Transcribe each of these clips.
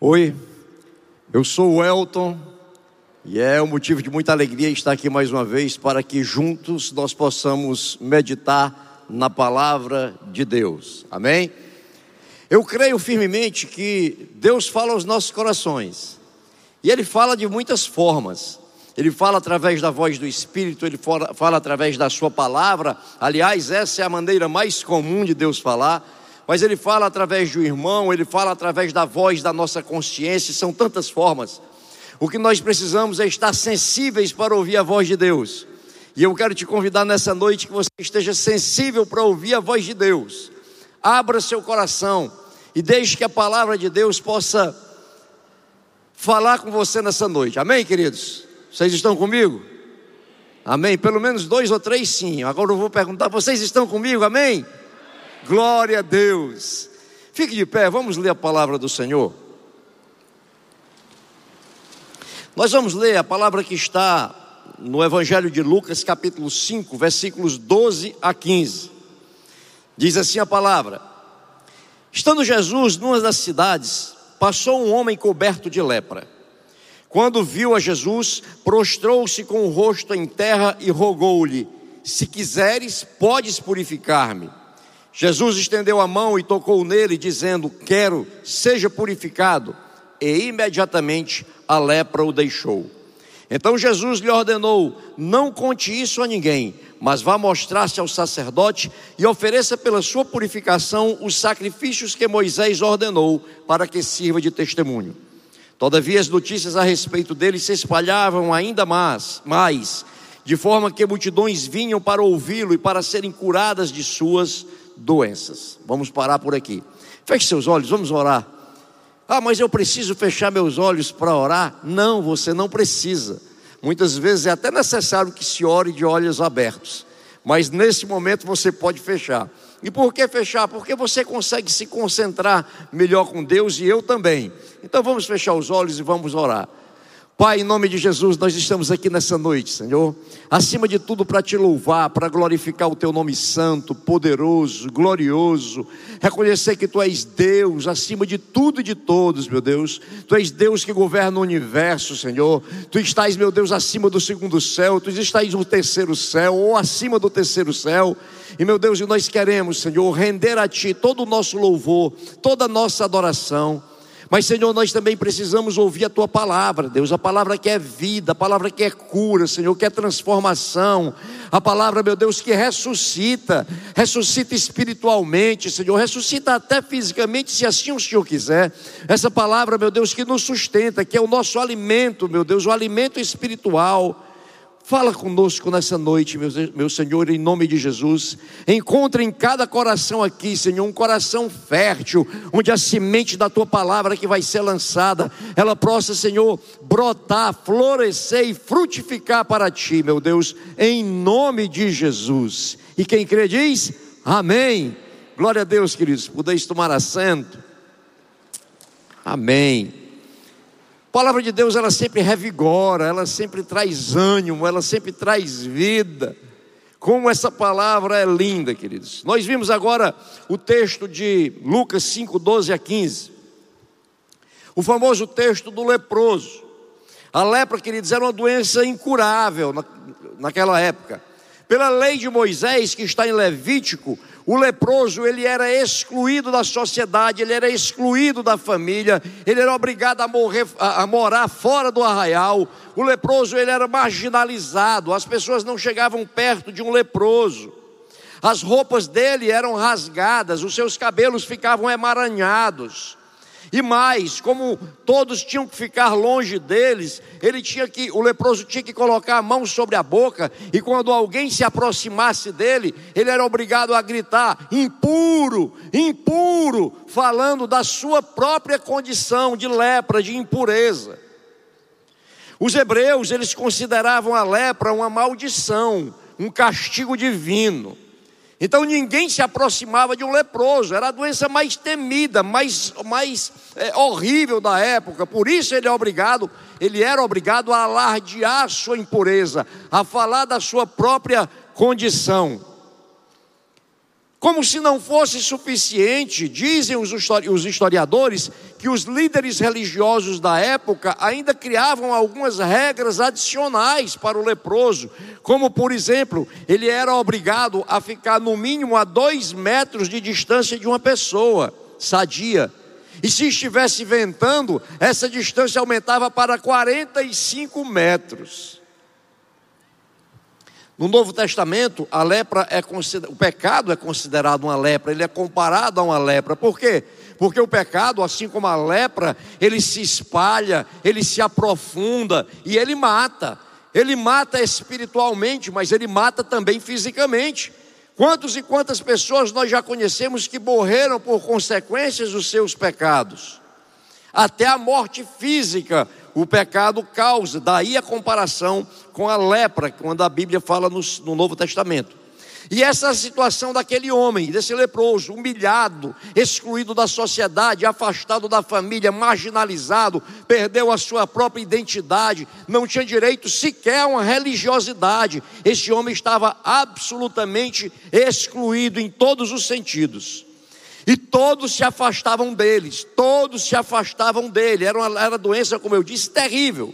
Oi, eu sou o Elton e é um motivo de muita alegria estar aqui mais uma vez para que juntos nós possamos meditar na palavra de Deus. Amém? Eu creio firmemente que Deus fala aos nossos corações e Ele fala de muitas formas. Ele fala através da voz do Espírito, ele fala, através da Sua palavra. Aliás, essa é a maneira mais comum de Deus falar mas ele fala através do irmão, ele fala através da voz da nossa consciência, são tantas formas. O que nós precisamos é estar sensíveis para ouvir a voz de Deus. E eu quero te convidar nessa noite que você esteja sensível para ouvir a voz de Deus. Abra seu coração e deixe que a palavra de Deus possa falar com você nessa noite. Amém, queridos? Vocês estão comigo? Amém? Pelo menos dois ou três sim. Agora eu vou perguntar: vocês estão comigo? Amém? Glória a Deus. Fique de pé, vamos ler a palavra do Senhor. Nós vamos ler a palavra que está no Evangelho de Lucas, capítulo 5, versículos 12 a 15. Diz assim a palavra: Estando Jesus numa das cidades, passou um homem coberto de lepra. Quando viu a Jesus, prostrou-se com o rosto em terra e rogou-lhe: Se quiseres, podes purificar-me. Jesus estendeu a mão e tocou nele, dizendo: Quero, seja purificado. E imediatamente a lepra o deixou. Então Jesus lhe ordenou: Não conte isso a ninguém, mas vá mostrar-se ao sacerdote e ofereça pela sua purificação os sacrifícios que Moisés ordenou para que sirva de testemunho. Todavia as notícias a respeito dele se espalhavam ainda mais, mais de forma que multidões vinham para ouvi-lo e para serem curadas de suas doenças. Vamos parar por aqui. Feche seus olhos, vamos orar. Ah, mas eu preciso fechar meus olhos para orar? Não, você não precisa. Muitas vezes é até necessário que se ore de olhos abertos, mas nesse momento você pode fechar. E por que fechar? Porque você consegue se concentrar melhor com Deus e eu também. Então vamos fechar os olhos e vamos orar. Pai, em nome de Jesus, nós estamos aqui nessa noite, Senhor, acima de tudo para te louvar, para glorificar o teu nome santo, poderoso, glorioso, reconhecer que tu és Deus acima de tudo e de todos, meu Deus. Tu és Deus que governa o universo, Senhor. Tu estás, meu Deus, acima do segundo céu, tu estás no terceiro céu ou acima do terceiro céu. E meu Deus, nós queremos, Senhor, render a ti todo o nosso louvor, toda a nossa adoração. Mas, Senhor, nós também precisamos ouvir a tua palavra, Deus, a palavra que é vida, a palavra que é cura, Senhor, que é transformação, a palavra, meu Deus, que ressuscita, ressuscita espiritualmente, Senhor, ressuscita até fisicamente, se assim o Senhor quiser. Essa palavra, meu Deus, que nos sustenta, que é o nosso alimento, meu Deus, o alimento espiritual. Fala conosco nessa noite, meu, meu Senhor, em nome de Jesus. Encontre em cada coração aqui, Senhor, um coração fértil, onde a semente da tua palavra que vai ser lançada, ela possa, Senhor, brotar, florescer e frutificar para ti, meu Deus, em nome de Jesus. E quem crê diz: Amém. Glória a Deus, queridos. Podeis tomar assento. Amém. A palavra de Deus, ela sempre revigora, ela sempre traz ânimo, ela sempre traz vida. Como essa palavra é linda, queridos. Nós vimos agora o texto de Lucas 5, 12 a 15. O famoso texto do leproso. A lepra, queridos, era uma doença incurável na, naquela época. Pela lei de Moisés, que está em Levítico, o leproso, ele era excluído da sociedade, ele era excluído da família, ele era obrigado a, morrer, a, a morar fora do arraial. O leproso, ele era marginalizado, as pessoas não chegavam perto de um leproso. As roupas dele eram rasgadas, os seus cabelos ficavam emaranhados. E mais, como todos tinham que ficar longe deles, ele tinha que, o leproso tinha que colocar a mão sobre a boca, e quando alguém se aproximasse dele, ele era obrigado a gritar: impuro, impuro, falando da sua própria condição de lepra, de impureza. Os hebreus, eles consideravam a lepra uma maldição, um castigo divino. Então ninguém se aproximava de um leproso, era a doença mais temida, mais, mais é, horrível da época. Por isso ele é obrigado, ele era obrigado a alardear sua impureza, a falar da sua própria condição. Como se não fosse suficiente, dizem os historiadores, que os líderes religiosos da época ainda criavam algumas regras adicionais para o leproso, como por exemplo, ele era obrigado a ficar no mínimo a dois metros de distância de uma pessoa sadia. E se estivesse ventando, essa distância aumentava para 45 metros. No Novo Testamento, a lepra é o pecado é considerado uma lepra, ele é comparado a uma lepra. Por quê? Porque o pecado, assim como a lepra, ele se espalha, ele se aprofunda e ele mata. Ele mata espiritualmente, mas ele mata também fisicamente. Quantos e quantas pessoas nós já conhecemos que morreram por consequências dos seus pecados? Até a morte física o pecado causa. Daí a comparação com a lepra, quando a Bíblia fala no, no Novo Testamento. E essa situação daquele homem, desse leproso, humilhado, excluído da sociedade, afastado da família, marginalizado, perdeu a sua própria identidade, não tinha direito sequer a uma religiosidade. Esse homem estava absolutamente excluído em todos os sentidos. E todos se afastavam deles, todos se afastavam dele. Era uma era doença, como eu disse, terrível.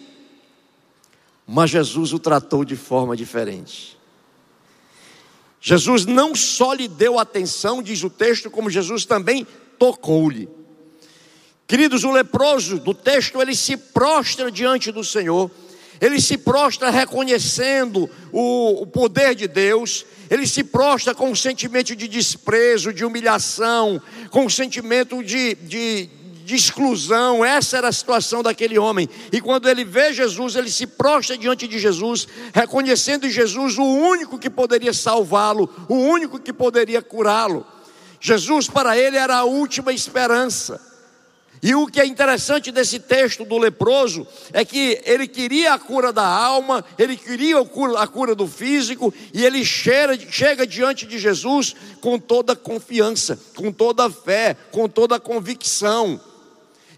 Mas Jesus o tratou de forma diferente. Jesus não só lhe deu atenção, diz o texto, como Jesus também tocou-lhe. Queridos, o leproso do texto, ele se prostra diante do Senhor, ele se prostra reconhecendo o, o poder de Deus, ele se prostra com um sentimento de desprezo, de humilhação, com um sentimento de, de, de exclusão. Essa era a situação daquele homem. E quando ele vê Jesus, ele se prostra diante de Jesus, reconhecendo Jesus o único que poderia salvá-lo, o único que poderia curá-lo. Jesus para ele era a última esperança. E o que é interessante desse texto do leproso é que ele queria a cura da alma, ele queria a cura do físico, e ele chega, chega diante de Jesus com toda confiança, com toda fé, com toda convicção.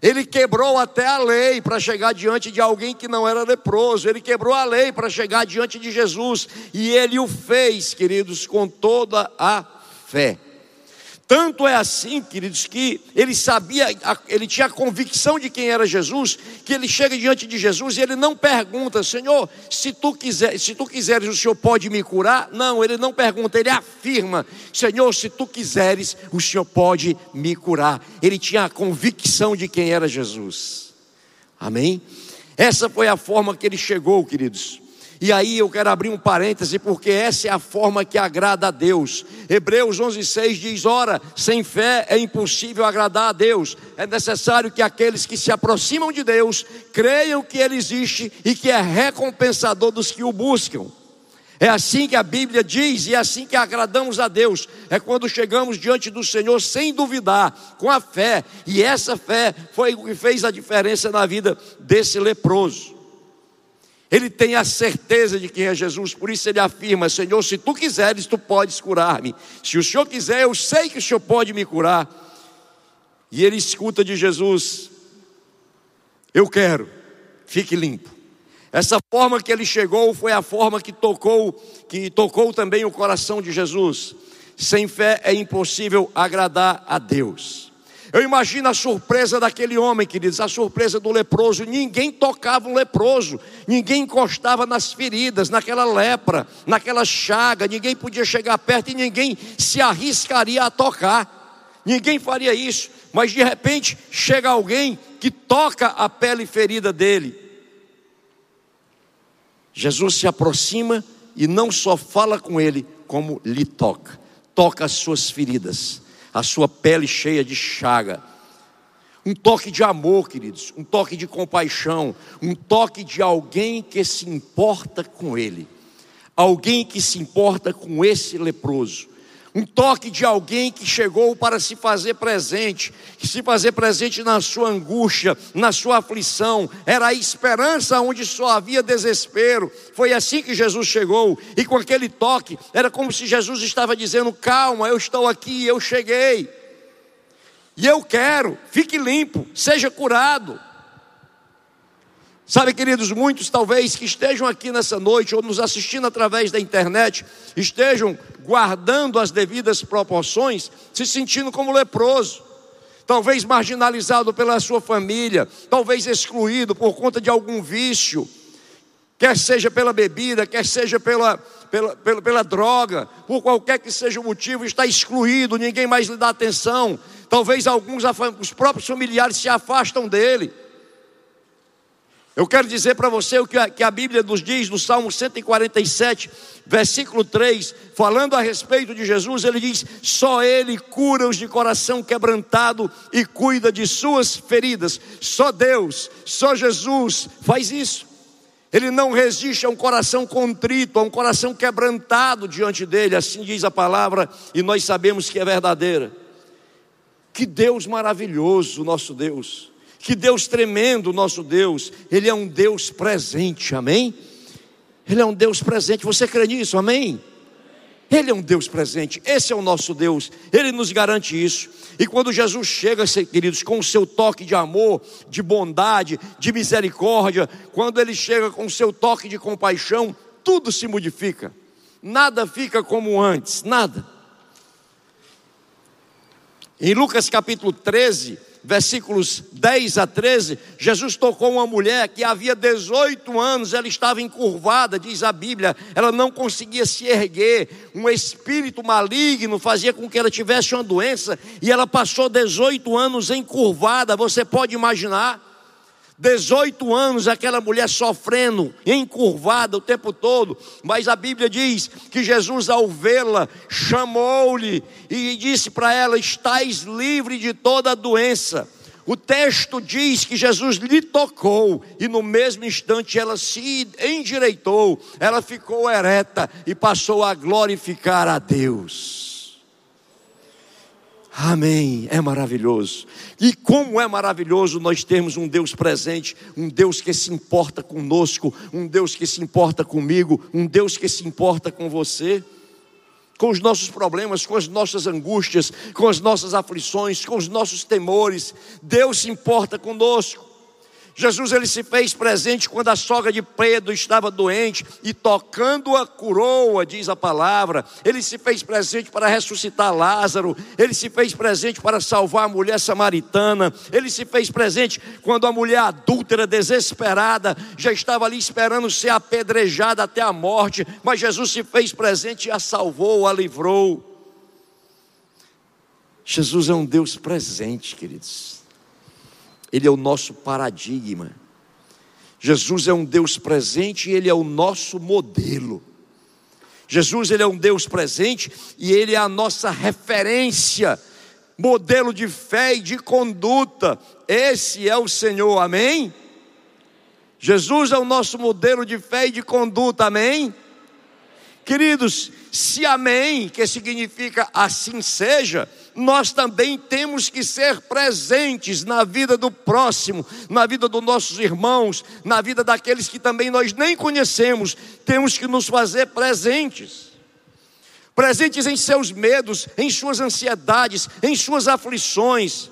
Ele quebrou até a lei para chegar diante de alguém que não era leproso. Ele quebrou a lei para chegar diante de Jesus. E ele o fez, queridos, com toda a fé. Tanto é assim, queridos, que ele sabia, ele tinha a convicção de quem era Jesus, que ele chega diante de Jesus e ele não pergunta, Senhor, se tu quiser, se tu quiseres, o Senhor pode me curar? Não, ele não pergunta, ele afirma, Senhor, se tu quiseres, o Senhor pode me curar. Ele tinha a convicção de quem era Jesus. Amém? Essa foi a forma que ele chegou, queridos. E aí eu quero abrir um parêntese, porque essa é a forma que agrada a Deus. Hebreus 11,6 diz: Ora, sem fé é impossível agradar a Deus. É necessário que aqueles que se aproximam de Deus creiam que Ele existe e que é recompensador dos que o buscam. É assim que a Bíblia diz e é assim que agradamos a Deus. É quando chegamos diante do Senhor sem duvidar, com a fé. E essa fé foi o que fez a diferença na vida desse leproso. Ele tem a certeza de quem é Jesus, por isso ele afirma: Senhor, se tu quiseres, tu podes curar-me. Se o Senhor quiser, eu sei que o Senhor pode me curar. E ele escuta de Jesus: Eu quero, fique limpo. Essa forma que ele chegou foi a forma que tocou, que tocou também o coração de Jesus. Sem fé é impossível agradar a Deus. Eu imagino a surpresa daquele homem, queridos, a surpresa do leproso. Ninguém tocava um leproso, ninguém encostava nas feridas, naquela lepra, naquela chaga, ninguém podia chegar perto e ninguém se arriscaria a tocar. Ninguém faria isso, mas de repente chega alguém que toca a pele ferida dele. Jesus se aproxima e não só fala com ele, como lhe toca, toca as suas feridas a sua pele cheia de chaga. Um toque de amor, queridos, um toque de compaixão, um toque de alguém que se importa com ele, alguém que se importa com esse leproso um toque de alguém que chegou para se fazer presente, se fazer presente na sua angústia, na sua aflição, era a esperança onde só havia desespero. Foi assim que Jesus chegou, e com aquele toque, era como se Jesus estava dizendo: Calma, eu estou aqui, eu cheguei, e eu quero, fique limpo, seja curado. Sabe, queridos, muitos talvez que estejam aqui nessa noite ou nos assistindo através da internet, estejam guardando as devidas proporções, se sentindo como leproso, talvez marginalizado pela sua família, talvez excluído por conta de algum vício, quer seja pela bebida, quer seja pela, pela, pela, pela droga, por qualquer que seja o motivo, está excluído, ninguém mais lhe dá atenção. Talvez alguns, os próprios familiares se afastam dele. Eu quero dizer para você o que a, que a Bíblia nos diz no Salmo 147, versículo 3, falando a respeito de Jesus, ele diz: Só Ele cura os de coração quebrantado e cuida de suas feridas. Só Deus, só Jesus faz isso. Ele não resiste a um coração contrito, a um coração quebrantado diante dele, assim diz a palavra, e nós sabemos que é verdadeira. Que Deus maravilhoso, nosso Deus. Que Deus tremendo, nosso Deus, Ele é um Deus presente, amém? Ele é um Deus presente, você crê nisso, amém? Ele é um Deus presente, esse é o nosso Deus, Ele nos garante isso. E quando Jesus chega, queridos, com o seu toque de amor, de bondade, de misericórdia, quando Ele chega com o seu toque de compaixão, tudo se modifica, nada fica como antes, nada. Em Lucas capítulo 13, versículos 10 a 13, Jesus tocou uma mulher que havia 18 anos, ela estava encurvada, diz a Bíblia, ela não conseguia se erguer, um espírito maligno fazia com que ela tivesse uma doença, e ela passou 18 anos encurvada, você pode imaginar? 18 anos aquela mulher sofrendo, encurvada o tempo todo, mas a Bíblia diz que Jesus, ao vê-la, chamou-lhe e disse para ela: Estás livre de toda doença. O texto diz que Jesus lhe tocou e no mesmo instante ela se endireitou, ela ficou ereta e passou a glorificar a Deus. Amém. É maravilhoso. E como é maravilhoso nós termos um Deus presente, um Deus que se importa conosco, um Deus que se importa comigo, um Deus que se importa com você, com os nossos problemas, com as nossas angústias, com as nossas aflições, com os nossos temores. Deus se importa conosco. Jesus ele se fez presente quando a sogra de Pedro estava doente e tocando a coroa, diz a palavra. Ele se fez presente para ressuscitar Lázaro. Ele se fez presente para salvar a mulher samaritana. Ele se fez presente quando a mulher adúltera, desesperada, já estava ali esperando ser apedrejada até a morte. Mas Jesus se fez presente e a salvou, a livrou. Jesus é um Deus presente, queridos. Ele é o nosso paradigma. Jesus é um Deus presente e ele é o nosso modelo. Jesus ele é um Deus presente e ele é a nossa referência, modelo de fé e de conduta. Esse é o Senhor. Amém? Jesus é o nosso modelo de fé e de conduta. Amém? Queridos, se amém, que significa assim seja, nós também temos que ser presentes na vida do próximo, na vida dos nossos irmãos, na vida daqueles que também nós nem conhecemos, temos que nos fazer presentes. Presentes em seus medos, em suas ansiedades, em suas aflições.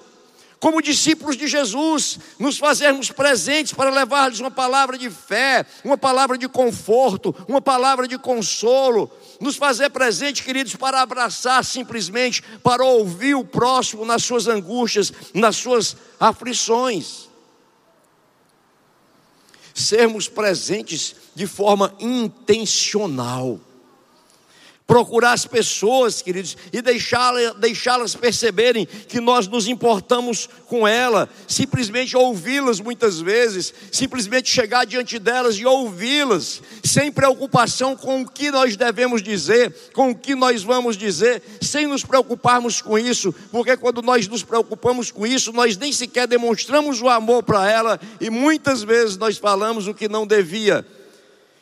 Como discípulos de Jesus, nos fazermos presentes para levar-lhes uma palavra de fé, uma palavra de conforto, uma palavra de consolo, nos fazer presentes, queridos, para abraçar simplesmente, para ouvir o próximo nas suas angústias, nas suas aflições. Sermos presentes de forma intencional procurar as pessoas, queridos, e deixá-las deixá perceberem que nós nos importamos com ela, simplesmente ouvi-las muitas vezes, simplesmente chegar diante delas e ouvi-las, sem preocupação com o que nós devemos dizer, com o que nós vamos dizer, sem nos preocuparmos com isso, porque quando nós nos preocupamos com isso, nós nem sequer demonstramos o amor para ela e muitas vezes nós falamos o que não devia.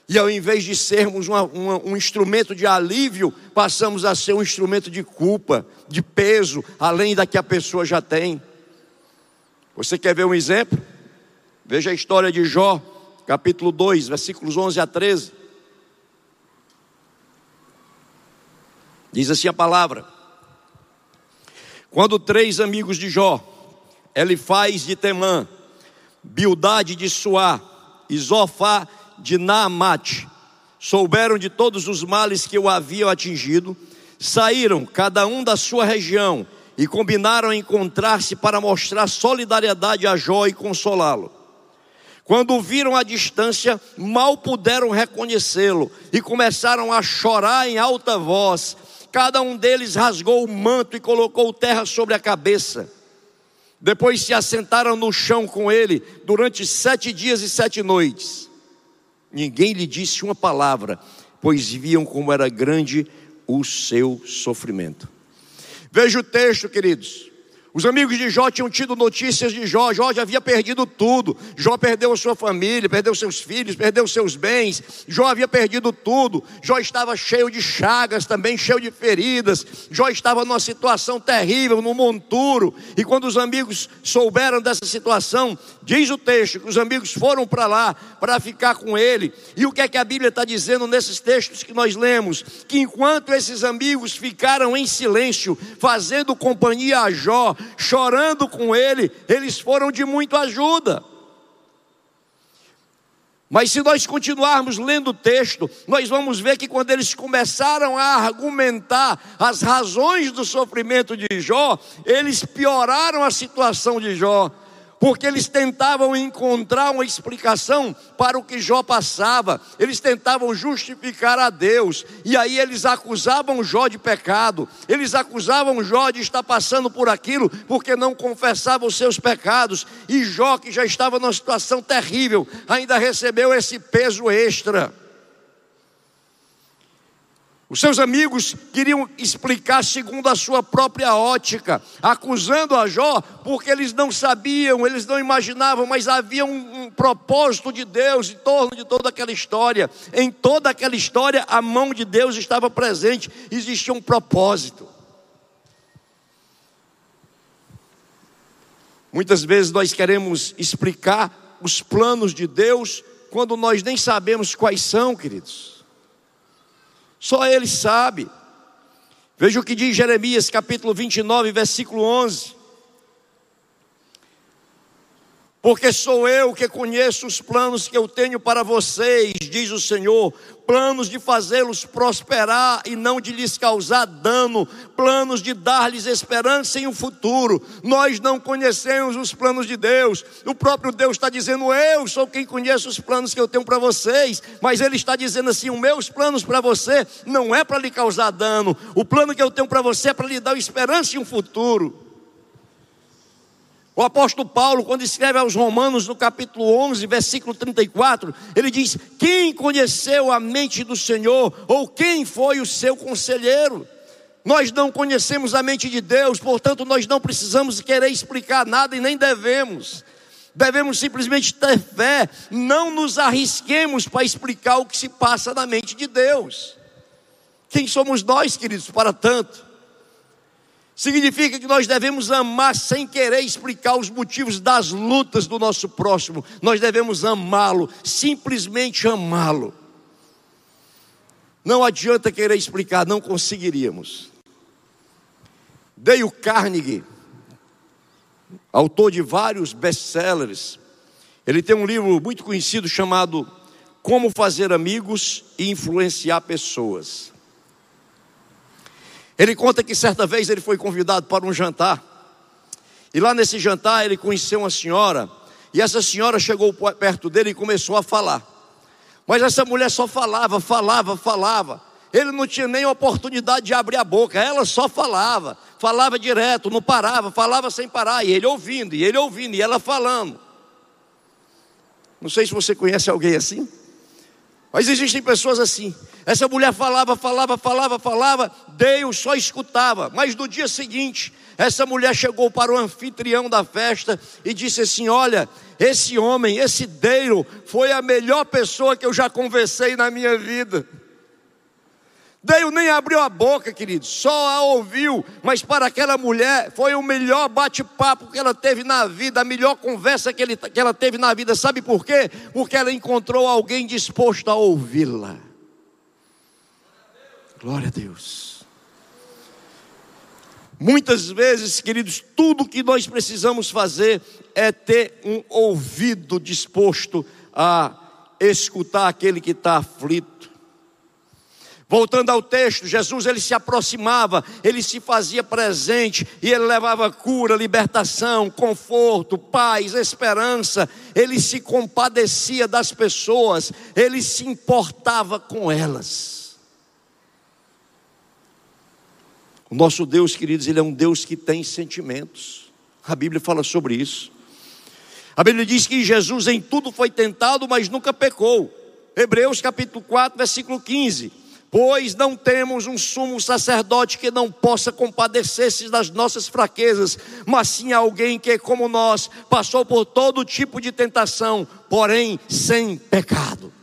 E ao invés de sermos uma, uma, um instrumento de alívio, passamos a ser um instrumento de culpa, de peso, além da que a pessoa já tem. Você quer ver um exemplo? Veja a história de Jó, capítulo 2, versículos 11 a 13. Diz assim a palavra: Quando três amigos de Jó, Elifaz de Temã, Bildade de Suá e Zofá de Naamate, souberam de todos os males que o haviam atingido, saíram, cada um da sua região, e combinaram encontrar-se para mostrar solidariedade a Jó e consolá-lo. Quando o viram à distância, mal puderam reconhecê-lo e começaram a chorar em alta voz. Cada um deles rasgou o manto e colocou terra sobre a cabeça. Depois se assentaram no chão com ele durante sete dias e sete noites. Ninguém lhe disse uma palavra, pois viam como era grande o seu sofrimento. Veja o texto, queridos. Os amigos de Jó tinham tido notícias de Jó. Jó já havia perdido tudo. Jó perdeu a sua família, perdeu seus filhos, perdeu seus bens. Jó havia perdido tudo. Jó estava cheio de chagas, também cheio de feridas. Jó estava numa situação terrível, no monturo. E quando os amigos souberam dessa situação, diz o texto que os amigos foram para lá para ficar com ele. E o que é que a Bíblia está dizendo nesses textos que nós lemos? Que enquanto esses amigos ficaram em silêncio, fazendo companhia a Jó, chorando com ele, eles foram de muito ajuda. Mas se nós continuarmos lendo o texto, nós vamos ver que quando eles começaram a argumentar as razões do sofrimento de Jó, eles pioraram a situação de Jó porque eles tentavam encontrar uma explicação para o que Jó passava, eles tentavam justificar a Deus, e aí eles acusavam Jó de pecado, eles acusavam Jó de estar passando por aquilo, porque não confessava os seus pecados, e Jó, que já estava numa situação terrível, ainda recebeu esse peso extra. Os seus amigos queriam explicar segundo a sua própria ótica, acusando a Jó, porque eles não sabiam, eles não imaginavam, mas havia um, um, propósito de Deus em torno de toda aquela história. Em toda aquela história, a mão de Deus estava presente, existia um propósito. Muitas vezes nós queremos explicar os planos de Deus quando nós nem sabemos quais são, queridos. Só Ele sabe. Veja o que diz Jeremias capítulo 29, versículo 11. Porque sou eu que conheço os planos que eu tenho para vocês, diz o Senhor, planos de fazê-los prosperar e não de lhes causar dano, planos de dar-lhes esperança em um futuro. Nós não conhecemos os planos de Deus, o próprio Deus está dizendo: Eu sou quem conhece os planos que eu tenho para vocês, mas Ele está dizendo assim: Os meus planos para você não é para lhe causar dano, o plano que eu tenho para você é para lhe dar esperança em um futuro. O apóstolo Paulo, quando escreve aos Romanos, no capítulo 11, versículo 34, ele diz: Quem conheceu a mente do Senhor, ou quem foi o seu conselheiro? Nós não conhecemos a mente de Deus, portanto, nós não precisamos querer explicar nada e nem devemos. Devemos simplesmente ter fé, não nos arrisquemos para explicar o que se passa na mente de Deus. Quem somos nós, queridos, para tanto? Significa que nós devemos amar sem querer explicar os motivos das lutas do nosso próximo. Nós devemos amá-lo, simplesmente amá-lo. Não adianta querer explicar, não conseguiríamos. Dale Carnegie, autor de vários best-sellers, ele tem um livro muito conhecido chamado Como Fazer Amigos e Influenciar Pessoas. Ele conta que certa vez ele foi convidado para um jantar. E lá nesse jantar ele conheceu uma senhora. E essa senhora chegou perto dele e começou a falar. Mas essa mulher só falava, falava, falava. Ele não tinha nem oportunidade de abrir a boca, ela só falava, falava direto, não parava, falava sem parar, e ele ouvindo, e ele ouvindo, e ela falando. Não sei se você conhece alguém assim. Mas existem pessoas assim. Essa mulher falava, falava, falava, falava, Deus só escutava. Mas no dia seguinte, essa mulher chegou para o anfitrião da festa e disse assim: Olha, esse homem, esse Deiro, foi a melhor pessoa que eu já conversei na minha vida. Deus nem abriu a boca, querido, só a ouviu, mas para aquela mulher foi o melhor bate-papo que ela teve na vida, a melhor conversa que, ele, que ela teve na vida. Sabe por quê? Porque ela encontrou alguém disposto a ouvi-la. Glória a Deus. Muitas vezes, queridos, tudo que nós precisamos fazer é ter um ouvido disposto a escutar aquele que está aflito Voltando ao texto, Jesus ele se aproximava, ele se fazia presente e ele levava cura, libertação, conforto, paz, esperança. Ele se compadecia das pessoas, ele se importava com elas. O nosso Deus, queridos, ele é um Deus que tem sentimentos. A Bíblia fala sobre isso. A Bíblia diz que Jesus em tudo foi tentado, mas nunca pecou. Hebreus capítulo 4, versículo 15. Pois não temos um sumo sacerdote que não possa compadecer-se das nossas fraquezas, mas sim alguém que, como nós, passou por todo tipo de tentação, porém sem pecado.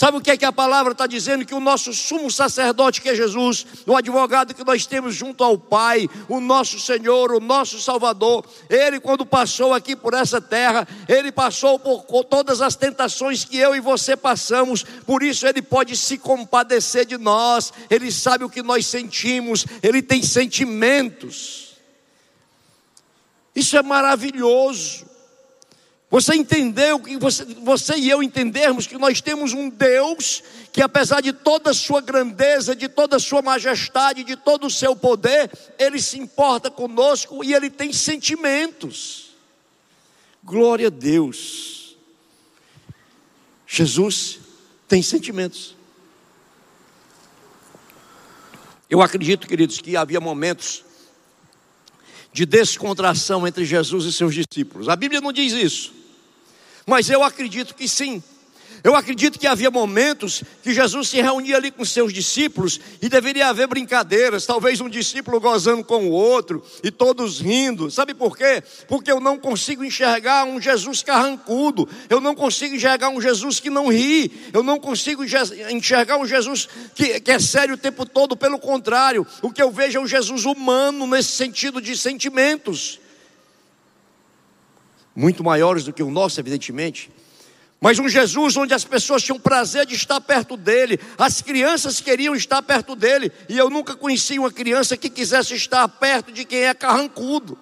Sabe o que é que a palavra está dizendo? Que o nosso sumo sacerdote, que é Jesus, o advogado que nós temos junto ao Pai, o nosso Senhor, o nosso Salvador, ele, quando passou aqui por essa terra, ele passou por todas as tentações que eu e você passamos, por isso ele pode se compadecer de nós, ele sabe o que nós sentimos, ele tem sentimentos. Isso é maravilhoso. Você entendeu que você, você e eu entendermos que nós temos um Deus que, apesar de toda a sua grandeza, de toda a sua majestade, de todo o seu poder, Ele se importa conosco e Ele tem sentimentos. Glória a Deus. Jesus tem sentimentos. Eu acredito, queridos, que havia momentos de descontração entre Jesus e seus discípulos. A Bíblia não diz isso. Mas eu acredito que sim. Eu acredito que havia momentos que Jesus se reunia ali com seus discípulos e deveria haver brincadeiras, talvez um discípulo gozando com o outro e todos rindo. Sabe por quê? Porque eu não consigo enxergar um Jesus carrancudo, eu não consigo enxergar um Jesus que não ri, eu não consigo enxergar um Jesus que, que é sério o tempo todo, pelo contrário, o que eu vejo é um Jesus humano nesse sentido de sentimentos muito maiores do que o nosso, evidentemente. Mas um Jesus onde as pessoas tinham prazer de estar perto dele, as crianças queriam estar perto dele, e eu nunca conheci uma criança que quisesse estar perto de quem é carrancudo.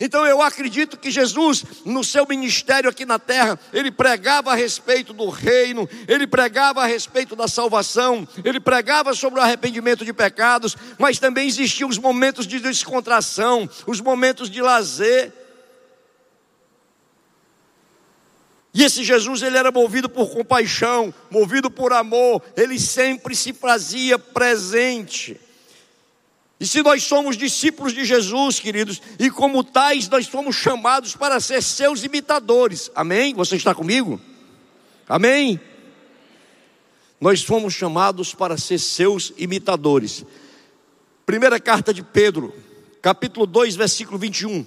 Então eu acredito que Jesus, no seu ministério aqui na terra, ele pregava a respeito do reino, ele pregava a respeito da salvação, ele pregava sobre o arrependimento de pecados, mas também existiam os momentos de descontração, os momentos de lazer. E esse Jesus, ele era movido por compaixão, movido por amor, ele sempre se fazia presente. E se nós somos discípulos de Jesus, queridos, e como tais nós fomos chamados para ser seus imitadores. Amém? Você está comigo? Amém? Nós fomos chamados para ser seus imitadores. Primeira carta de Pedro, capítulo 2, versículo 21.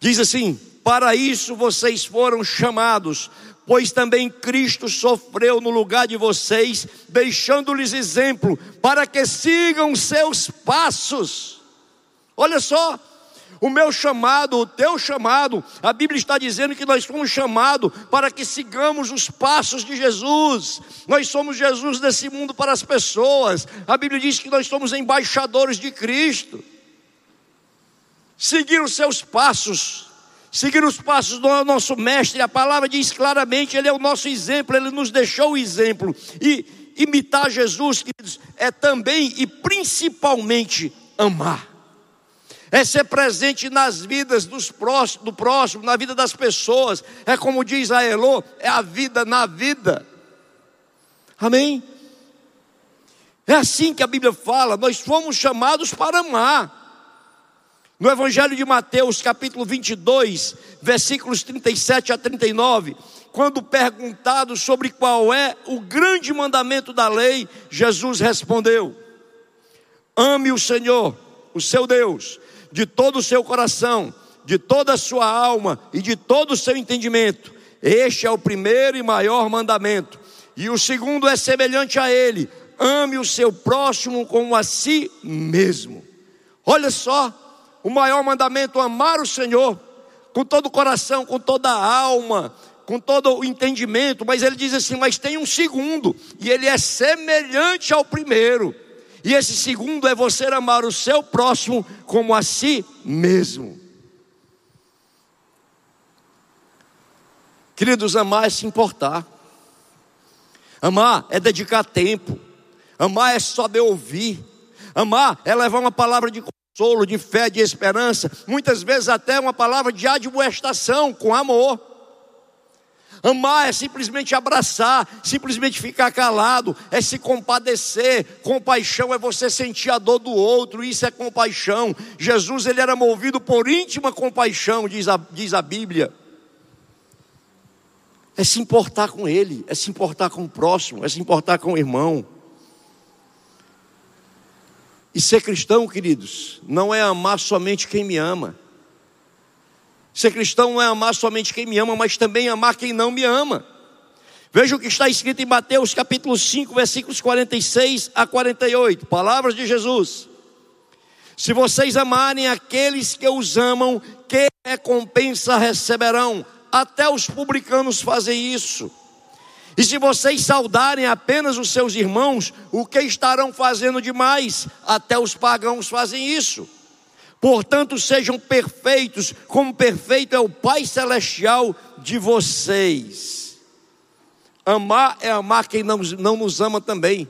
Diz assim: para isso vocês foram chamados, pois também Cristo sofreu no lugar de vocês, deixando-lhes exemplo, para que sigam seus passos. Olha só, o meu chamado, o teu chamado, a Bíblia está dizendo que nós fomos chamados para que sigamos os passos de Jesus. Nós somos Jesus desse mundo para as pessoas. A Bíblia diz que nós somos embaixadores de Cristo. Seguir os seus passos seguir os passos do nosso mestre. A palavra diz claramente: Ele é o nosso exemplo, Ele nos deixou o exemplo. E imitar Jesus, queridos, é também e principalmente amar. É ser presente nas vidas dos próximos, do próximo, na vida das pessoas. É como diz a Elô, é a vida na vida. Amém? É assim que a Bíblia fala, nós fomos chamados para amar. No Evangelho de Mateus, capítulo 22, versículos 37 a 39, quando perguntado sobre qual é o grande mandamento da lei, Jesus respondeu: Ame o Senhor, o seu Deus, de todo o seu coração, de toda a sua alma e de todo o seu entendimento. Este é o primeiro e maior mandamento. E o segundo é semelhante a ele: ame o seu próximo como a si mesmo. Olha só, o maior mandamento, amar o Senhor com todo o coração, com toda a alma, com todo o entendimento, mas ele diz assim: mas tem um segundo, e ele é semelhante ao primeiro. E esse segundo é você amar o seu próximo como a si mesmo. Queridos, amar é se importar. Amar é dedicar tempo. Amar é saber ouvir. Amar é levar uma palavra de consolo, de fé, de esperança, muitas vezes até uma palavra de admoestação com amor. Amar é simplesmente abraçar, simplesmente ficar calado, é se compadecer. Compaixão é você sentir a dor do outro, isso é compaixão. Jesus ele era movido por íntima compaixão, diz a, diz a Bíblia. É se importar com ele, é se importar com o próximo, é se importar com o irmão. E ser cristão, queridos, não é amar somente quem me ama. Ser cristão não é amar somente quem me ama, mas também amar quem não me ama. Veja o que está escrito em Mateus capítulo 5, versículos 46 a 48. Palavras de Jesus. Se vocês amarem aqueles que os amam, que recompensa receberão? Até os publicanos fazem isso. E se vocês saudarem apenas os seus irmãos, o que estarão fazendo demais? Até os pagãos fazem isso. Portanto, sejam perfeitos, como perfeito é o Pai Celestial de vocês. Amar é amar quem não, não nos ama também.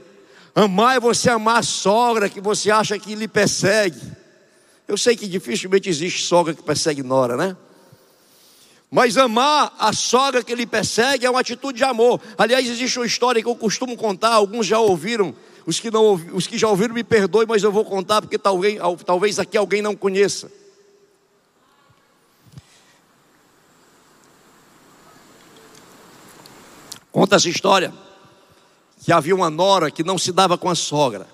Amar é você amar a sogra que você acha que lhe persegue. Eu sei que dificilmente existe sogra que persegue nora, né? Mas amar a sogra que lhe persegue é uma atitude de amor. Aliás, existe uma história que eu costumo contar, alguns já ouviram os que, não, os que já ouviram me perdoem, mas eu vou contar porque talvez, talvez aqui alguém não conheça. Conta essa história que havia uma nora que não se dava com a sogra.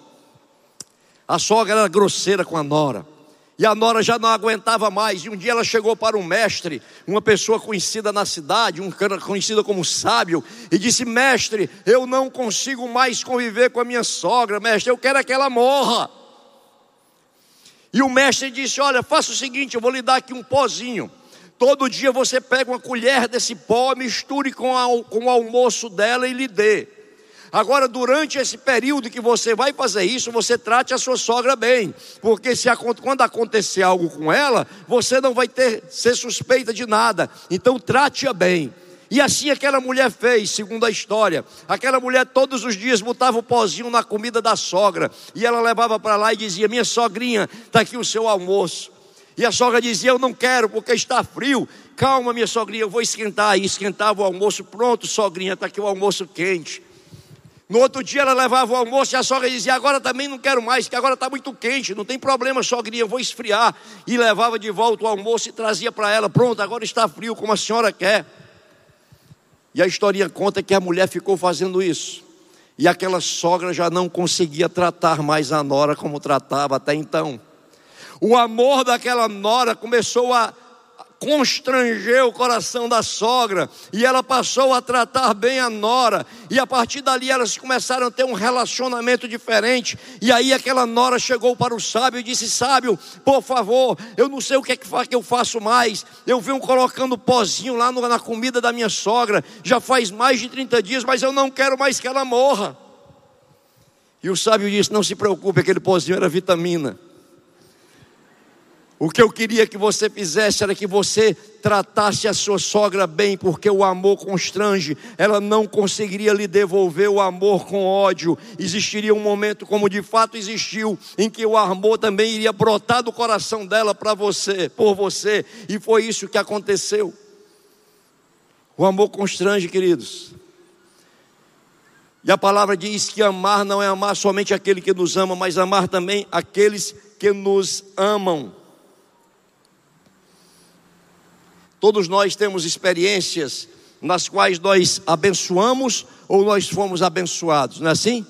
A sogra era grosseira com a nora. E a nora já não aguentava mais. E um dia ela chegou para um mestre, uma pessoa conhecida na cidade, um conhecido como sábio, e disse: Mestre, eu não consigo mais conviver com a minha sogra, mestre, eu quero que ela morra. E o mestre disse: Olha, faça o seguinte, eu vou lhe dar aqui um pozinho. Todo dia você pega uma colher desse pó, misture com o almoço dela e lhe dê. Agora, durante esse período que você vai fazer isso, você trate a sua sogra bem, porque se quando acontecer algo com ela, você não vai ter ser suspeita de nada. Então, trate-a bem. E assim aquela mulher fez, segundo a história. Aquela mulher todos os dias botava o pozinho na comida da sogra, e ela levava para lá e dizia: Minha sogrinha, está aqui o seu almoço. E a sogra dizia: Eu não quero porque está frio. Calma, minha sogrinha, eu vou esquentar. E esquentava o almoço. Pronto, sogrinha, está aqui o almoço quente. No outro dia ela levava o almoço e a sogra dizia: Agora também não quero mais, que agora está muito quente, não tem problema, sogrinha, eu vou esfriar. E levava de volta o almoço e trazia para ela: Pronto, agora está frio, como a senhora quer. E a historinha conta que a mulher ficou fazendo isso. E aquela sogra já não conseguia tratar mais a nora como tratava até então. O amor daquela nora começou a constrangeu o coração da sogra e ela passou a tratar bem a nora. E a partir dali elas começaram a ter um relacionamento diferente. E aí aquela nora chegou para o sábio e disse sábio por favor eu não sei o que é que eu faço mais. Eu venho colocando pozinho lá na comida da minha sogra. Já faz mais de 30 dias mas eu não quero mais que ela morra. E o sábio disse não se preocupe aquele pozinho era vitamina o que eu queria que você fizesse era que você tratasse a sua sogra bem, porque o amor constrange, ela não conseguiria lhe devolver o amor com ódio. Existiria um momento, como de fato existiu, em que o amor também iria brotar do coração dela para você, por você, e foi isso que aconteceu. O amor constrange, queridos. E a palavra diz que amar não é amar somente aquele que nos ama, mas amar também aqueles que nos amam. Todos nós temos experiências nas quais nós abençoamos ou nós fomos abençoados, não é assim?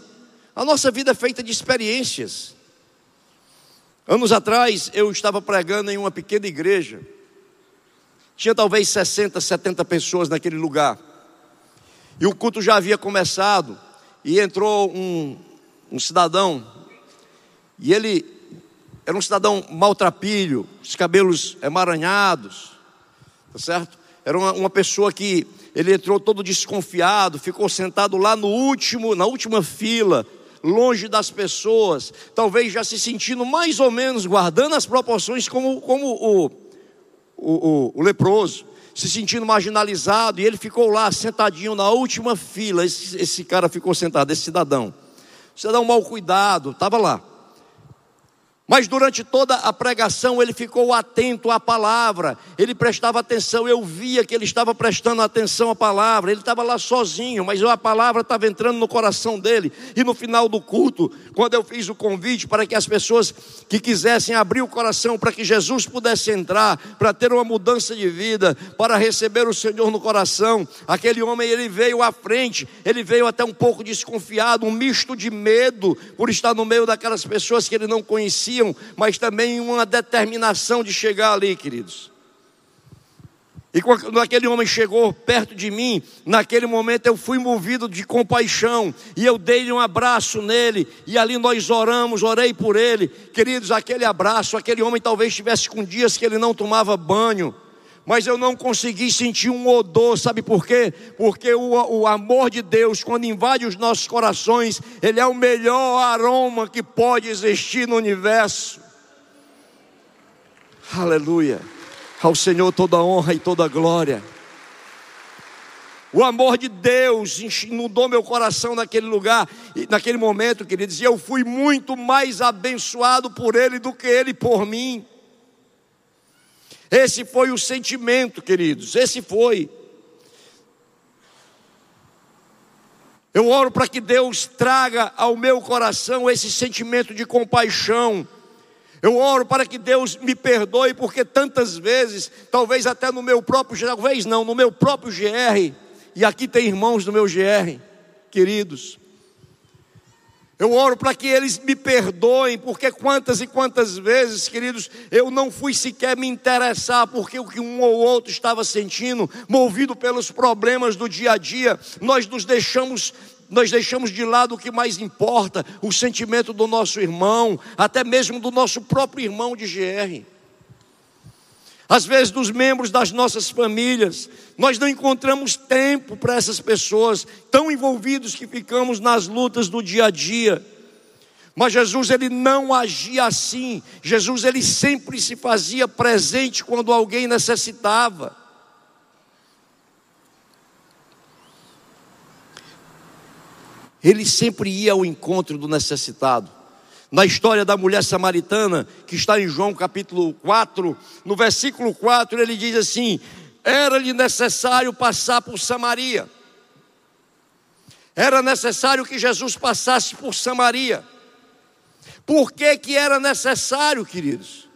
A nossa vida é feita de experiências. Anos atrás eu estava pregando em uma pequena igreja. Tinha talvez 60, 70 pessoas naquele lugar. E o culto já havia começado. E entrou um, um cidadão. E ele era um cidadão maltrapilho, os cabelos emaranhados tá certo? Era uma, uma pessoa que ele entrou todo desconfiado, ficou sentado lá no último, na última fila, longe das pessoas, talvez já se sentindo mais ou menos guardando as proporções como, como o, o, o, o leproso, se sentindo marginalizado, e ele ficou lá sentadinho na última fila. Esse, esse cara ficou sentado, esse cidadão dá um mau cuidado, estava lá. Mas durante toda a pregação ele ficou atento à palavra, ele prestava atenção, eu via que ele estava prestando atenção à palavra, ele estava lá sozinho, mas a palavra estava entrando no coração dele. E no final do culto, quando eu fiz o convite para que as pessoas que quisessem abrir o coração para que Jesus pudesse entrar, para ter uma mudança de vida, para receber o Senhor no coração, aquele homem ele veio à frente, ele veio até um pouco desconfiado, um misto de medo por estar no meio daquelas pessoas que ele não conhecia mas também uma determinação de chegar ali, queridos. E quando aquele homem chegou perto de mim, naquele momento eu fui movido de compaixão, e eu dei um abraço nele, e ali nós oramos, orei por ele. Queridos, aquele abraço, aquele homem talvez estivesse com dias que ele não tomava banho, mas eu não consegui sentir um odor, sabe por quê? Porque o, o amor de Deus, quando invade os nossos corações, ele é o melhor aroma que pode existir no universo. Aleluia. Ao Senhor toda honra e toda glória. O amor de Deus inundou meu coração naquele lugar, naquele momento, queridos, e eu fui muito mais abençoado por Ele do que Ele por mim. Esse foi o sentimento, queridos, esse foi. Eu oro para que Deus traga ao meu coração esse sentimento de compaixão. Eu oro para que Deus me perdoe, porque tantas vezes, talvez até no meu próprio, talvez não, no meu próprio GR, e aqui tem irmãos do meu GR, queridos, eu oro para que eles me perdoem, porque quantas e quantas vezes, queridos, eu não fui sequer me interessar porque o que um ou outro estava sentindo, movido pelos problemas do dia a dia, nós nos deixamos nós deixamos de lado o que mais importa, o sentimento do nosso irmão, até mesmo do nosso próprio irmão de GR às vezes dos membros das nossas famílias. Nós não encontramos tempo para essas pessoas, tão envolvidos que ficamos nas lutas do dia a dia. Mas Jesus ele não agia assim. Jesus ele sempre se fazia presente quando alguém necessitava. Ele sempre ia ao encontro do necessitado na história da mulher samaritana, que está em João capítulo 4, no versículo 4, ele diz assim: Era-lhe necessário passar por Samaria. Era necessário que Jesus passasse por Samaria. Por que, que era necessário, queridos?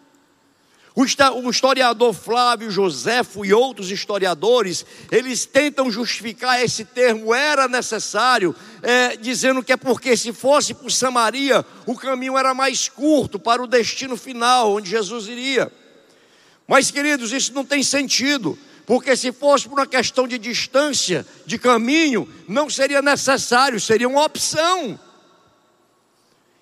O historiador Flávio Joséfo e outros historiadores, eles tentam justificar esse termo era necessário, é, dizendo que é porque se fosse por Samaria, o caminho era mais curto para o destino final, onde Jesus iria. Mas, queridos, isso não tem sentido, porque se fosse por uma questão de distância, de caminho, não seria necessário, seria uma opção.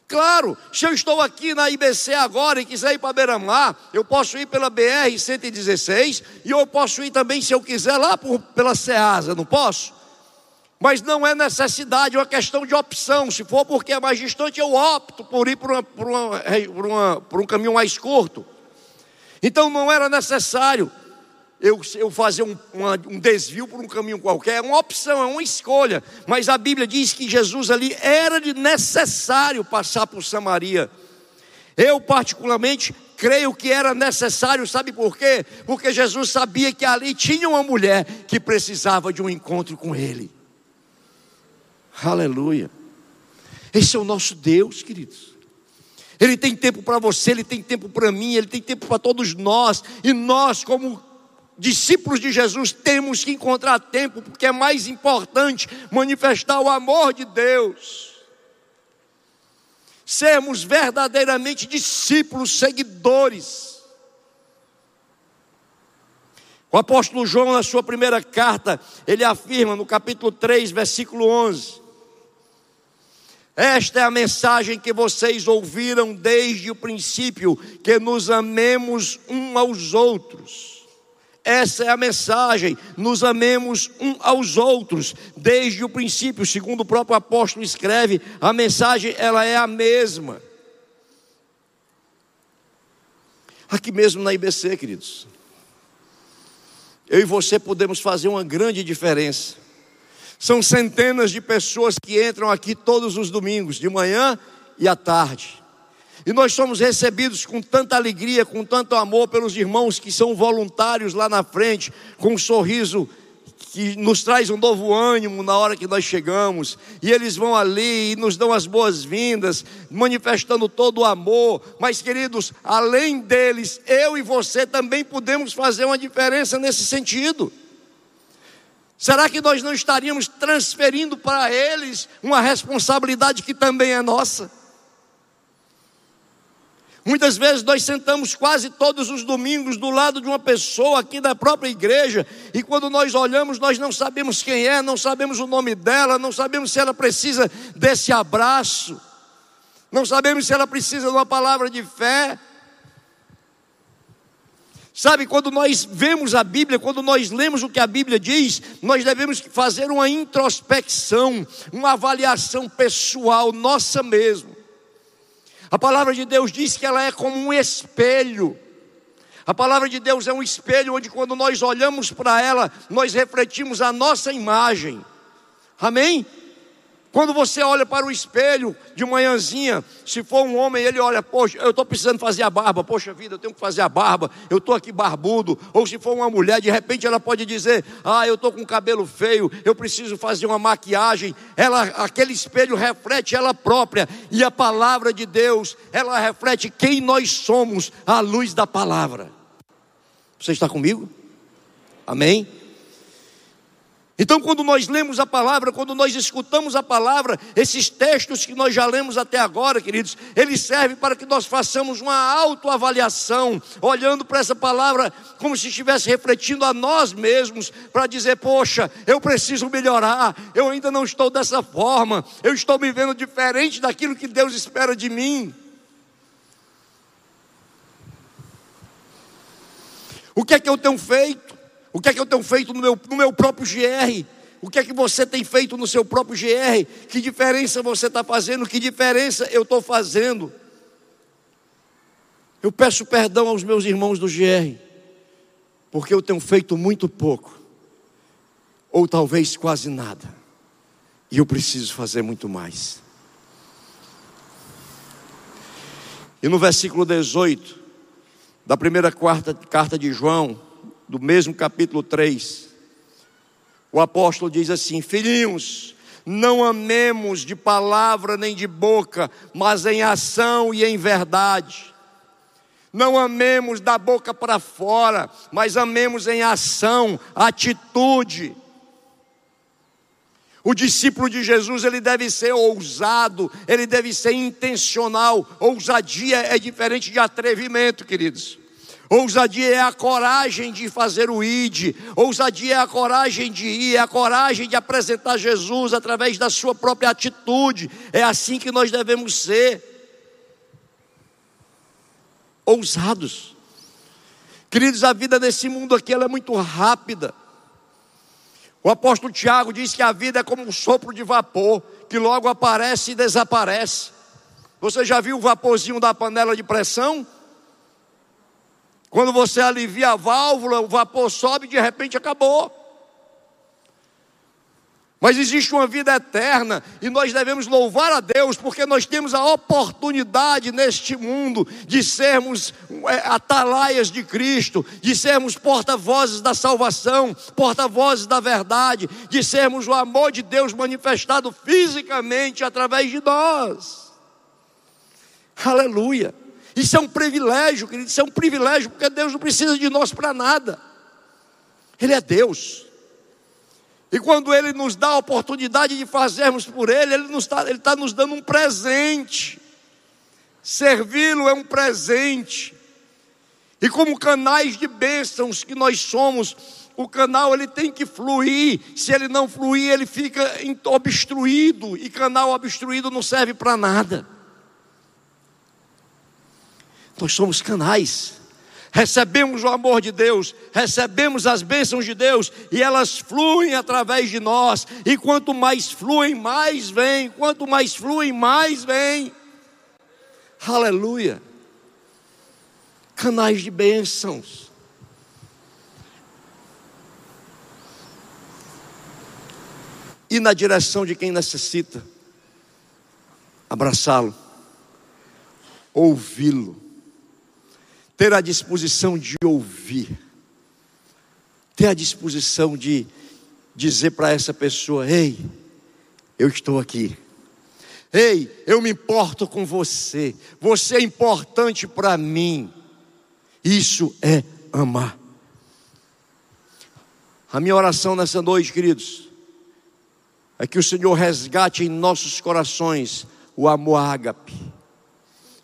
Claro, se eu estou aqui na IBC agora e quiser ir para Beira-Mar, eu posso ir pela BR-116 e eu posso ir também, se eu quiser, lá por, pela Ceasa, não posso? Mas não é necessidade, é uma questão de opção. Se for porque é mais distante, eu opto por ir por, uma, por, uma, por, uma, por um caminho mais curto. Então não era necessário eu, eu fazer um, uma, um desvio por um caminho qualquer, é uma opção, é uma escolha. Mas a Bíblia diz que Jesus ali era necessário passar por Samaria. Eu, particularmente, creio que era necessário, sabe por quê? Porque Jesus sabia que ali tinha uma mulher que precisava de um encontro com Ele. Aleluia. Esse é o nosso Deus, queridos. Ele tem tempo para você, Ele tem tempo para mim, Ele tem tempo para todos nós. E nós, como discípulos de Jesus, temos que encontrar tempo, porque é mais importante manifestar o amor de Deus. Sermos verdadeiramente discípulos, seguidores. O apóstolo João, na sua primeira carta, ele afirma no capítulo 3, versículo 11: Esta é a mensagem que vocês ouviram desde o princípio, que nos amemos um aos outros. Essa é a mensagem. Nos amemos um aos outros desde o princípio, segundo o próprio apóstolo escreve, a mensagem ela é a mesma. Aqui mesmo na IBC, queridos. Eu e você podemos fazer uma grande diferença. São centenas de pessoas que entram aqui todos os domingos, de manhã e à tarde. E nós somos recebidos com tanta alegria, com tanto amor pelos irmãos que são voluntários lá na frente, com um sorriso que nos traz um novo ânimo na hora que nós chegamos, e eles vão ali e nos dão as boas-vindas, manifestando todo o amor. Mas, queridos, além deles, eu e você também podemos fazer uma diferença nesse sentido. Será que nós não estaríamos transferindo para eles uma responsabilidade que também é nossa? Muitas vezes nós sentamos quase todos os domingos do lado de uma pessoa aqui da própria igreja, e quando nós olhamos, nós não sabemos quem é, não sabemos o nome dela, não sabemos se ela precisa desse abraço, não sabemos se ela precisa de uma palavra de fé. Sabe, quando nós vemos a Bíblia, quando nós lemos o que a Bíblia diz, nós devemos fazer uma introspecção, uma avaliação pessoal nossa mesmo. A palavra de Deus diz que ela é como um espelho. A palavra de Deus é um espelho onde, quando nós olhamos para ela, nós refletimos a nossa imagem. Amém? Quando você olha para o espelho de manhãzinha, se for um homem, ele olha, poxa, eu estou precisando fazer a barba, poxa vida, eu tenho que fazer a barba, eu estou aqui barbudo. Ou se for uma mulher, de repente ela pode dizer, ah, eu estou com cabelo feio, eu preciso fazer uma maquiagem. Ela, aquele espelho reflete ela própria, e a palavra de Deus, ela reflete quem nós somos à luz da palavra. Você está comigo? Amém? Então, quando nós lemos a palavra, quando nós escutamos a palavra, esses textos que nós já lemos até agora, queridos, eles servem para que nós façamos uma autoavaliação, olhando para essa palavra como se estivesse refletindo a nós mesmos, para dizer: poxa, eu preciso melhorar, eu ainda não estou dessa forma, eu estou me vendo diferente daquilo que Deus espera de mim. O que é que eu tenho feito? O que é que eu tenho feito no meu, no meu próprio GR? O que é que você tem feito no seu próprio GR? Que diferença você está fazendo? Que diferença eu estou fazendo? Eu peço perdão aos meus irmãos do GR, porque eu tenho feito muito pouco, ou talvez quase nada, e eu preciso fazer muito mais. E no versículo 18 da primeira quarta, carta de João, do mesmo capítulo 3, o apóstolo diz assim: Filhinhos, não amemos de palavra nem de boca, mas em ação e em verdade. Não amemos da boca para fora, mas amemos em ação, atitude. O discípulo de Jesus, ele deve ser ousado, ele deve ser intencional. Ousadia é diferente de atrevimento, queridos. Ousadia é a coragem de fazer o ID, ousadia é a coragem de ir, é a coragem de apresentar Jesus através da sua própria atitude. É assim que nós devemos ser. Ousados. Queridos, a vida desse mundo aqui é muito rápida. O apóstolo Tiago diz que a vida é como um sopro de vapor, que logo aparece e desaparece. Você já viu o vaporzinho da panela de pressão? Quando você alivia a válvula, o vapor sobe e de repente acabou. Mas existe uma vida eterna e nós devemos louvar a Deus porque nós temos a oportunidade neste mundo de sermos é, atalaias de Cristo, de sermos porta-vozes da salvação, porta-vozes da verdade, de sermos o amor de Deus manifestado fisicamente através de nós. Aleluia. Isso é um privilégio, querido, isso é um privilégio, porque Deus não precisa de nós para nada. Ele é Deus. E quando Ele nos dá a oportunidade de fazermos por Ele, Ele está ele tá nos dando um presente. Servi-lo é um presente. E como canais de bênçãos que nós somos, o canal ele tem que fluir. Se ele não fluir, ele fica obstruído. E canal obstruído não serve para nada. Nós somos canais. Recebemos o amor de Deus, recebemos as bênçãos de Deus e elas fluem através de nós. E quanto mais fluem, mais vem. Quanto mais fluem, mais vem. Aleluia. Canais de bênçãos. ir na direção de quem necessita, abraçá-lo, ouvi-lo, ter a disposição de ouvir, ter a disposição de dizer para essa pessoa: Ei, eu estou aqui. Ei, eu me importo com você. Você é importante para mim. Isso é amar. A minha oração nessa noite, queridos, é que o Senhor resgate em nossos corações o amor ágape.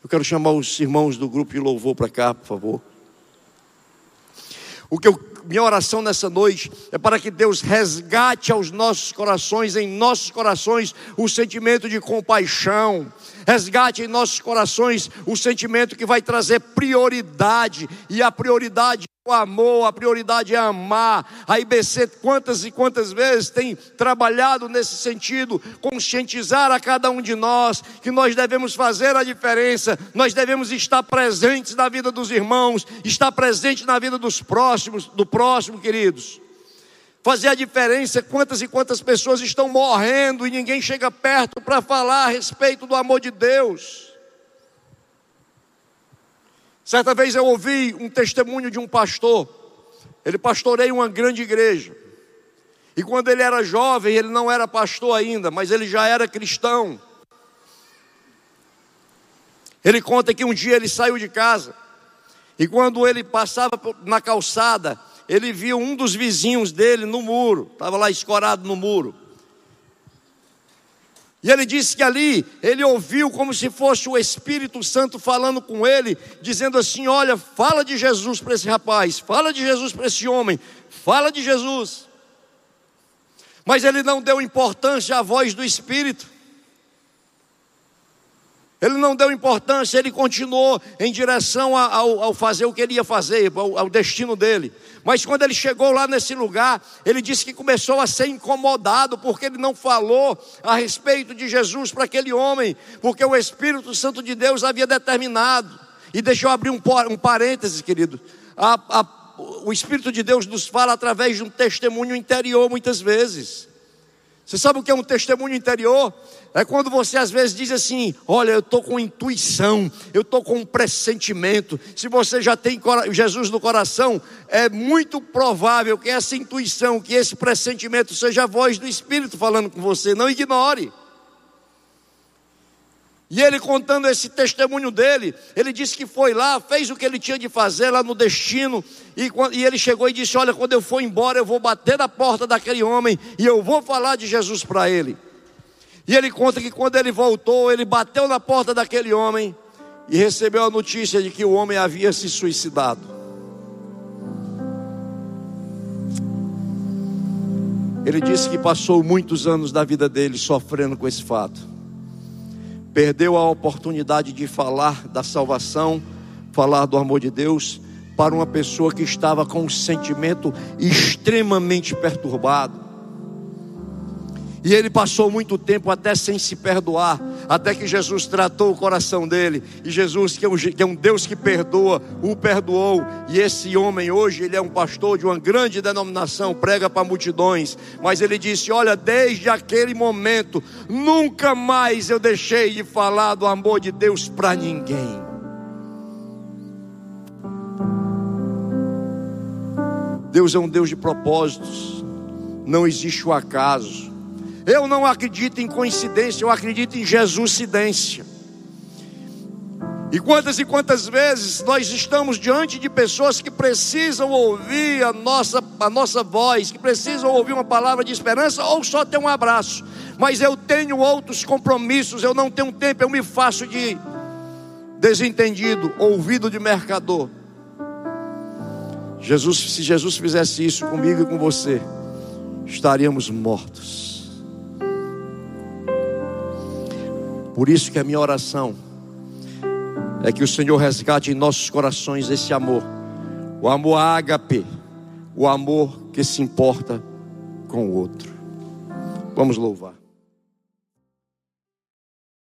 Eu quero chamar os irmãos do grupo de louvor para cá, por favor. O que eu, minha oração nessa noite é para que Deus resgate aos nossos corações, em nossos corações, o sentimento de compaixão, resgate em nossos corações o sentimento que vai trazer prioridade, e a prioridade o amor, a prioridade é amar. A IBC, quantas e quantas vezes tem trabalhado nesse sentido, conscientizar a cada um de nós que nós devemos fazer a diferença, nós devemos estar presentes na vida dos irmãos, estar presente na vida dos próximos, do próximo, queridos. Fazer a diferença, quantas e quantas pessoas estão morrendo e ninguém chega perto para falar a respeito do amor de Deus. Certa vez eu ouvi um testemunho de um pastor. Ele pastoreia uma grande igreja. E quando ele era jovem, ele não era pastor ainda, mas ele já era cristão. Ele conta que um dia ele saiu de casa. E quando ele passava na calçada, ele viu um dos vizinhos dele no muro, estava lá escorado no muro. E ele disse que ali ele ouviu como se fosse o Espírito Santo falando com ele, dizendo assim: Olha, fala de Jesus para esse rapaz, fala de Jesus para esse homem, fala de Jesus. Mas ele não deu importância à voz do Espírito. Ele não deu importância, ele continuou em direção ao, ao fazer o que ele ia fazer, ao, ao, destino dele. Mas quando ele chegou lá nesse lugar, ele disse que começou a ser incomodado, porque ele não falou a respeito de Jesus para aquele homem, porque o Espírito Santo de Deus havia determinado. E deixa eu abrir um, um parênteses, querido. A, a, o Espírito de Deus nos fala através de um testemunho interior, muitas vezes. Você sabe o que é um testemunho interior? É quando você às vezes diz assim: Olha, eu estou com intuição, eu estou com um pressentimento. Se você já tem Jesus no coração, é muito provável que essa intuição, que esse pressentimento seja a voz do Espírito falando com você. Não ignore. E ele contando esse testemunho dele, ele disse que foi lá, fez o que ele tinha de fazer lá no destino, e, e, ele chegou e disse: Olha, quando eu for embora, eu vou bater na porta daquele homem e eu vou falar de Jesus para ele. E ele conta que quando ele voltou, ele bateu na porta daquele homem e recebeu a notícia de que o homem havia se suicidado. Ele disse que passou muitos anos da vida dele sofrendo com esse fato perdeu a oportunidade de falar da salvação, falar do amor de Deus para uma pessoa que estava com um sentimento extremamente perturbado. E ele passou muito tempo até sem se perdoar, até que Jesus tratou o coração dele. E Jesus, que é, um, que é um Deus que perdoa, o perdoou. E esse homem hoje, ele é um pastor de uma grande denominação, prega para multidões. Mas ele disse: Olha, desde aquele momento, nunca mais eu deixei de falar do amor de Deus para ninguém. Deus é um Deus de propósitos, não existe o acaso. Eu não acredito em coincidência, eu acredito em Jesuscidência. E quantas e quantas vezes nós estamos diante de pessoas que precisam ouvir a nossa, a nossa voz, que precisam ouvir uma palavra de esperança ou só ter um abraço. Mas eu tenho outros compromissos, eu não tenho tempo, eu me faço de desentendido, ouvido de mercador. Jesus, se Jesus fizesse isso comigo e com você, estaríamos mortos. Por isso que a minha oração é que o Senhor resgate em nossos corações esse amor, o amor ágape, o amor que se importa com o outro. Vamos louvar.